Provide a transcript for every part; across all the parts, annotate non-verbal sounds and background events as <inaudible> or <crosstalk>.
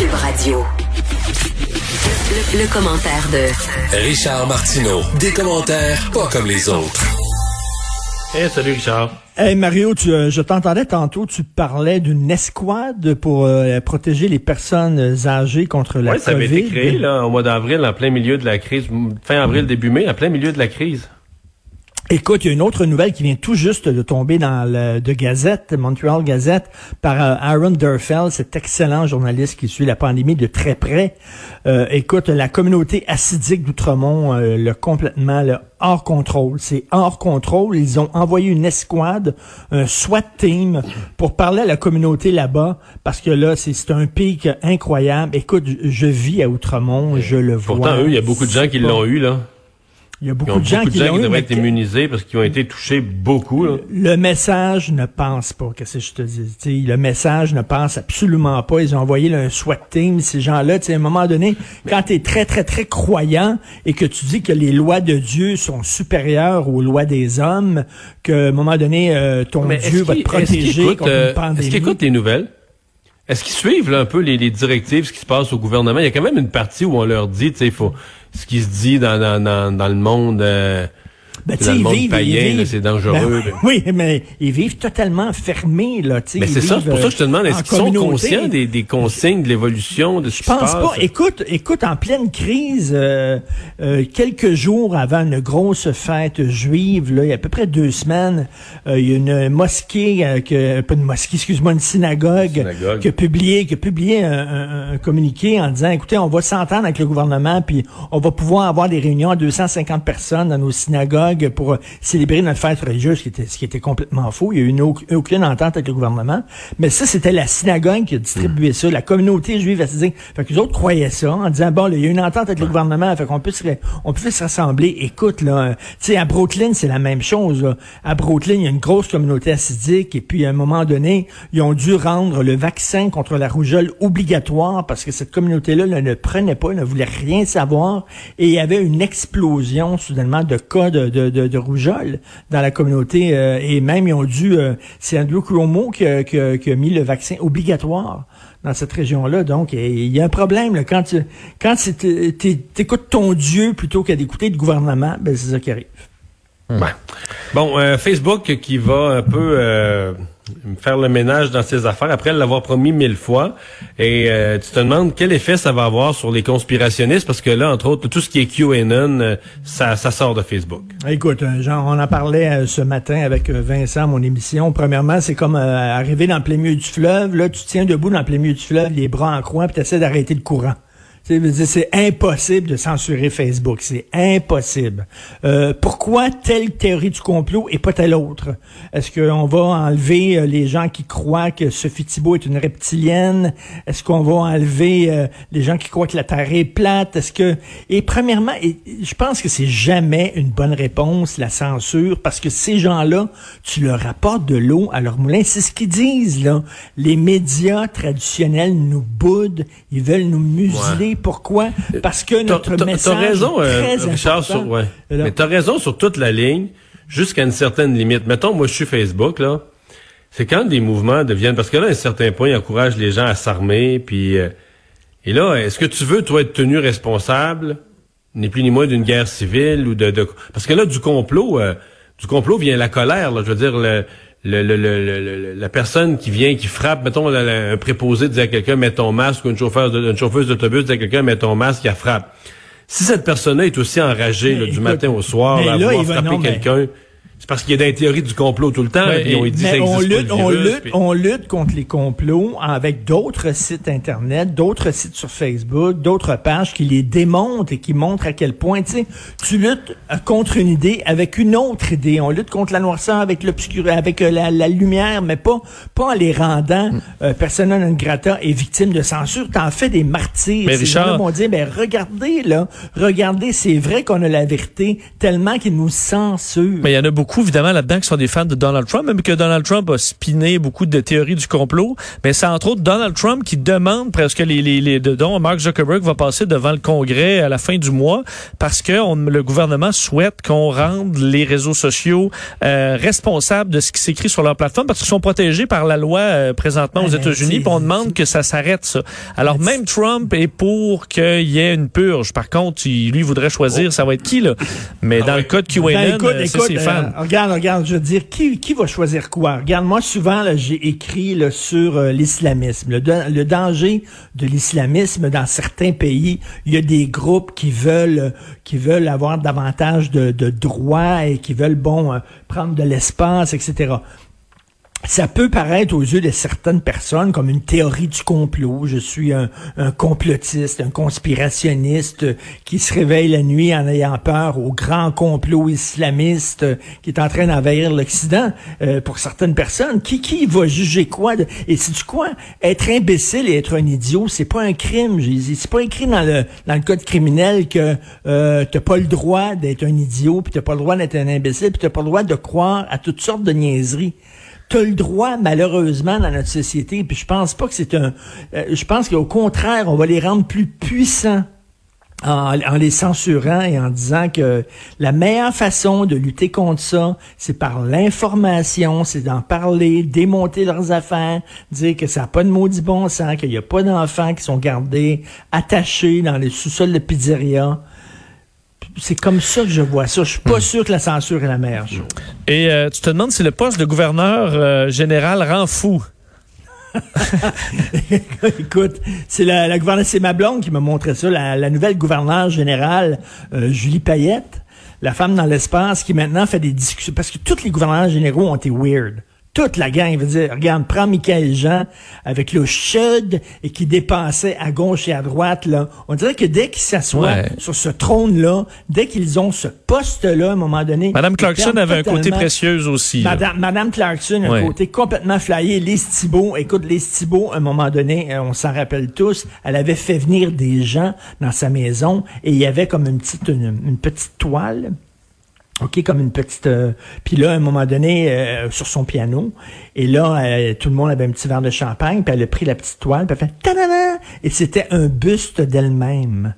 Cube Radio. Le, le commentaire de Richard Martineau. Des commentaires pas comme les autres. Hey, salut Richard. Hey Mario, tu, euh, je t'entendais tantôt, tu parlais d'une escouade pour euh, protéger les personnes âgées contre la Oui, COVID. ça avait été créé là, au mois d'avril, en plein milieu de la crise, fin avril, début mai, en plein milieu de la crise. Écoute, il y a une autre nouvelle qui vient tout juste de tomber dans le de Gazette, Montreal Gazette, par euh, Aaron Durfell, cet excellent journaliste qui suit la pandémie de très près. Euh, écoute, la communauté acidique d'Outremont, euh, le complètement le hors contrôle. C'est hors contrôle. Ils ont envoyé une escouade, un SWAT team, pour parler à la communauté là-bas, parce que là, c'est un pic incroyable. Écoute, je, vis à Outremont, je le vois. Pourtant, eux, il y a beaucoup de gens qui l'ont eu, là. Il y a beaucoup ont de gens qui eu, devraient être immunisés parce qu'ils ont été touchés beaucoup, là. Le message ne pense pas, qu'est-ce que je te dis? T'sais, le message ne pense absolument pas. Ils ont envoyé là, un SWAT team, ces gens-là. À un moment donné, quand tu es très, très, très croyant et que tu dis que les lois de Dieu sont supérieures aux lois des hommes, qu'à un moment donné, euh, ton Mais Dieu va te protéger contre euh, une pandémie. Est-ce qu'ils écoutent les nouvelles? Est-ce qu'ils suivent là, un peu les, les directives, ce qui se passe au gouvernement? Il y a quand même une partie où on leur dit, tu sais, il faut ce qui se dit dans, dans, dans, dans le monde. euh, Ben, dans le ils monde vivent- païen, c'est dangereux. Ben oui, mais ils vivent totalement fermés, là. Mais c'est ça, c'est pour ça que je te demande, euh, est-ce qu'ils sont conscients des, des consignes, de l'évolution, de ce Je qui se pense passe? pas. Écoute, écoute, en pleine crise, euh, euh, quelques jours avant une grosse fête juive, là, il y a à peu près deux semaines, euh, il y a une mosquée, euh, que, pas une mosquée, excuse-moi, une synagogue, Synagogue. qui a publié, qui a publié un, un- un communiqué en disant, écoutez, on va s'entendre avec le gouvernement, puis on va pouvoir avoir des réunions à 250 personnes dans nos synagogues pour euh, célébrer notre fête religieuse, ce qui était, ce qui était complètement faux. Il y a eu une, au- aucune entente avec le gouvernement. Mais ça, c'était la synagogue qui a distribué ça, la communauté juive assidique. Fait que les autres croyaient ça en disant, bon, là, il y a une entente avec le gouvernement, fait qu'on peut se, on peut se rassembler. Écoute, là, tu sais, à Brooklyn, c'est la même chose. là. À Brooklyn, il y a une grosse communauté assidique, et puis à un moment donné, ils ont dû rendre le vaccin contre la rougeole obligatoire parce que cette communauté-là là, ne prenait pas, ne voulait rien savoir, et il y avait une explosion soudainement de cas de, de, de, de rougeole dans la communauté, euh, et même ils ont dû, euh, c'est Andrew Cuomo qui, a- qui a- qui a mis le vaccin obligatoire dans cette région-là. Donc, et il y a un problème. Là, quand tu quand tu écoutes ton Dieu plutôt qu'à d'écouter le gouvernement, ben c'est ça qui arrive. Ouais. Bon, euh, Facebook qui va un peu euh, faire le ménage dans ses affaires après l'avoir promis mille fois. Et euh, tu te demandes quel effet ça va avoir sur les conspirationnistes parce que là, entre autres, tout ce qui est QAnon, euh, ça, ça sort de Facebook. Écoute, euh, Jean, on en parlait euh, ce matin avec euh, Vincent, mon émission. Premièrement, c'est comme arriver dans le plein milieu du fleuve. Là, tu tiens debout dans le plein milieu du fleuve, les bras en croix, puis tu d'arrêter le courant. C'est impossible de censurer Facebook. C'est impossible. Euh, pourquoi telle théorie du complot et pas telle autre? Est-ce qu'on va enlever euh, les gens qui croient que Sophie Thibault est une reptilienne? Est-ce qu'on va enlever euh, les gens qui croient que la Terre est plate? Est-ce que... Et premièrement, je pense que c'est jamais une bonne réponse, la censure, parce que ces gens-là, tu leur apportes de l'eau à leur moulin. C'est ce qu'ils disent, là. Les médias traditionnels nous boudent. Ils veulent nous museler. Pourquoi? Parce que notre t'as- message raison, est euh, très Richard, important. sur, ouais. Mais t'as raison sur toute la ligne, jusqu'à une certaine limite. Mettons, moi, je suis Facebook, là. C'est quand des mouvements deviennent... Parce que là, à un certain point, ils encouragent les gens à s'armer, puis... euh, et là, est-ce que tu veux, toi, être tenu responsable, ni plus ni moins d'une guerre civile ou de... de- Parce que là, du complot, euh, du complot vient la colère, là. Je veux dire, le... Le, le, le, la personne qui vient, qui frappe, mettons, la- la- un préposé dit à quelqu'un, mets ton masque, ou une, chauffeur de- une chauffeuse d'autobus dit à quelqu'un, mets ton masque, il frappe. Si cette personne-là est aussi enragée là, du écoute, matin au soir là, à vouloir frapper quelqu'un, c'est parce qu'il y a des théories du complot tout le temps, Ouais, puis on dit Mais on lutte, on lutte, puis- on lutte contre les complots avec d'autres sites internet, d'autres sites sur Facebook, d'autres pages qui les démontent et qui montrent à quel point, tu sais, tu luttes euh, contre une idée avec une autre idée. On lutte contre la noirceur avec l'obscur, avec euh, la, la lumière, mais pas, pas en les rendant Hmm. euh, persona non grata et victimes de censure. T'en fais des martyrs. Mais Ces Richard- vont dire, ben regardez là, regardez, c'est vrai qu'on a la vérité tellement qu'ils nous censurent. Mais il y en a beaucoup beaucoup, évidemment, là-dedans qui sont des fans de Donald Trump, même que Donald Trump a spiné beaucoup de théories du complot. Mais c'est entre autres Donald Trump qui demande presque les, les, les dont Mark Zuckerberg va passer devant le Congrès à la fin du mois parce que on, le gouvernement souhaite qu'on rende les réseaux sociaux euh, responsables de ce qui s'écrit sur leur plateforme parce qu'ils sont protégés par la loi euh, présentement aux États-Unis. on demande que ça s'arrête ça. Alors même Trump est pour qu'il y ait une purge. Par contre, il, lui voudrait choisir ça va être qui là? Mais ah dans le cas de QAnon, ben, c'est ses fans. Euh, regarde, regarde, je veux dire qui, qui va choisir quoi? Regarde, moi souvent j'ai écrit sur euh, l'islamisme, le, danger de l'islamisme dans certains pays. Il y a des groupes qui veulent qui veulent avoir davantage de, de droits et qui veulent bon euh, prendre de l'espace, etc ça peut paraître aux yeux de certaines personnes comme une théorie du complot. Je suis un, complotiste, un conspirationniste qui se réveille la nuit en ayant peur au grand complot islamiste qui est en train d'envahir l'Occident. Euh, pour certaines personnes, qui qui va juger quoi Et c'est du quoi Être imbécile et être un idiot, c'est pas un crime. C'est pas écrit dans le dans le code criminel que euh, t'as pas le droit d'être un idiot, puis t'as pas le droit d'être un imbécile, puis t'as pas le droit de croire à toutes sortes de niaiseries t'as le droit, malheureusement, dans notre société, puis je pense pas que c'est un... Euh, je pense qu'au contraire, on va les rendre plus puissants. En, les censurant et en disant que la meilleure façon de lutter contre ça, c'est par l'information, c'est d'en parler, démonter leurs affaires, dire que ça n'a pas de maudit bon sens, qu'il n'y a pas d'enfants qui sont gardés attachés dans les sous-sols de pizzeria c'est comme ça que je vois ça. Je suis pas hmm. sûr que la censure est la meilleure chose. Et euh, tu te demandes si le poste de gouverneur euh, général rend fou. <laughs> Écoute, c'est la, la c'est ma blonde qui m'a montré ça, la, nouvelle gouverneure générale euh, Julie Payette, la femme dans l'espace qui maintenant fait des discussions parce que tous les gouverneurs généraux ont été weird toute la gang veut dire, regarde, prends Michael Jean avec le chud et qui dépensait à gauche et à droite, là. On dirait que dès qu'ils s'assoient sur ce trône-là, dès qu'ils ont ce poste-là, à un moment donné. Madame Clarkson avait un côté précieux aussi. Madame, Madame Clarkson a un côté complètement flyé. Les Thibault, écoute, les Thibault, à un moment donné, euh, on s'en rappelle tous, elle avait fait venir des gens dans sa maison et il y avait comme une petite, une petite toile OK, comme une petite... Euh, puis là, à un moment donné, euh, sur son piano, et là, euh, tout le monde avait un petit verre de champagne, puis elle a pris la petite toile, puis elle fait... ta Et c'était un buste d'elle-même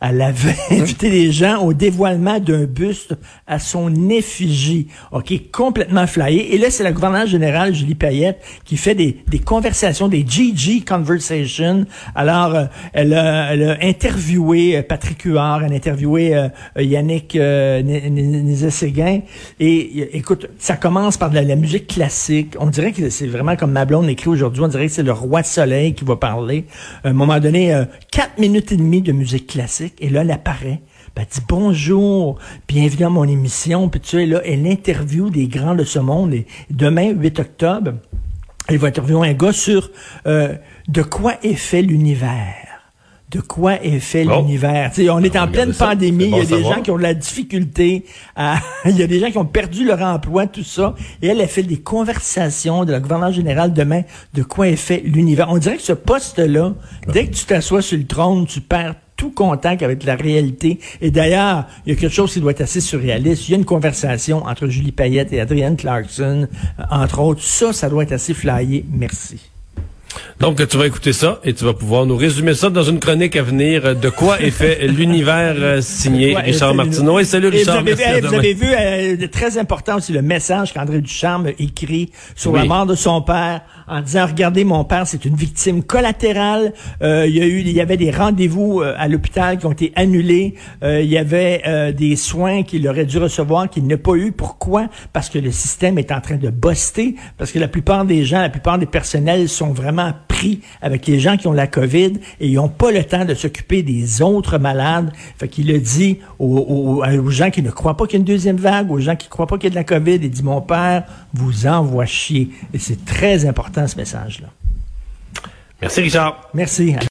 elle avait invité les gens au dévoilement d'un buste à son effigie. OK, complètement flyé. Et là, c'est la gouverneure générale, Julie Payette, qui fait des, des conversations, des GG Conversations. Alors, euh, elle, a, elle, a, interviewé euh, Patrick Huard, elle a interviewé euh, Yannick euh, Nézet-Séguin. Et écoute, ça commence par de la, musique classique. On dirait que c'est vraiment comme Mablon écrit aujourd'hui, on dirait que c'est le roi soleil qui va parler. À un moment donné, quatre minutes et demie de musique classique. Et là, elle apparaît. Ben, elle dit bonjour, bienvenue à mon émission. Puis tu sais, là, elle interview des grands de ce monde. Et demain, 8 octobre, elle va interviewer un gars sur euh, de quoi est fait l'univers de quoi est fait l'univers. On est en pleine pandémie, il y a des gens qui ont de la difficulté, <laughs> il y a des gens qui ont perdu leur emploi, tout ça. Et elle a fait des conversations de la gouverneure générale demain de quoi est fait l'univers. On dirait que ce poste-là, dès que tu t'assois sur le trône, tu perds contact avec la réalité. Et d'ailleurs, il y a quelque chose qui doit être assez surréaliste. Il y a une conversation entre Julie Payette et Adrienne Clarkson, euh, entre autres. Ça, ça doit être assez flyé. Merci. Donc, tu vas écouter ça et tu vas pouvoir nous résumer ça dans une chronique à venir euh, de quoi est fait <laughs> l'univers euh, signé Richard Martineau. Et salut Richard. vous avez, vous avez vu, euh, très important aussi, le message qu'André Ducharme écrit sur la mort de son père en disant, regardez, mon père, c'est une victime collatérale. il y a eu, il y avait des rendez-vous à l'hôpital qui ont été annulés. il y avait des soins qu'il aurait dû recevoir qu'il n'a pas eu. Pourquoi? Parce que le système est en train de buster. Parce que la plupart des gens, la plupart des personnels sont vraiment pris avec les gens qui ont la COVID et ils n'ont pas le temps de s'occuper des autres malades. Fait qu'il a dit aux, gens qui ne croient pas qu'il y a une deuxième vague, aux gens qui ne croient pas qu'il y a de la COVID, il dit, mon père vous envoie chier. Et c'est très important ce message-là. Merci Richard. Merci.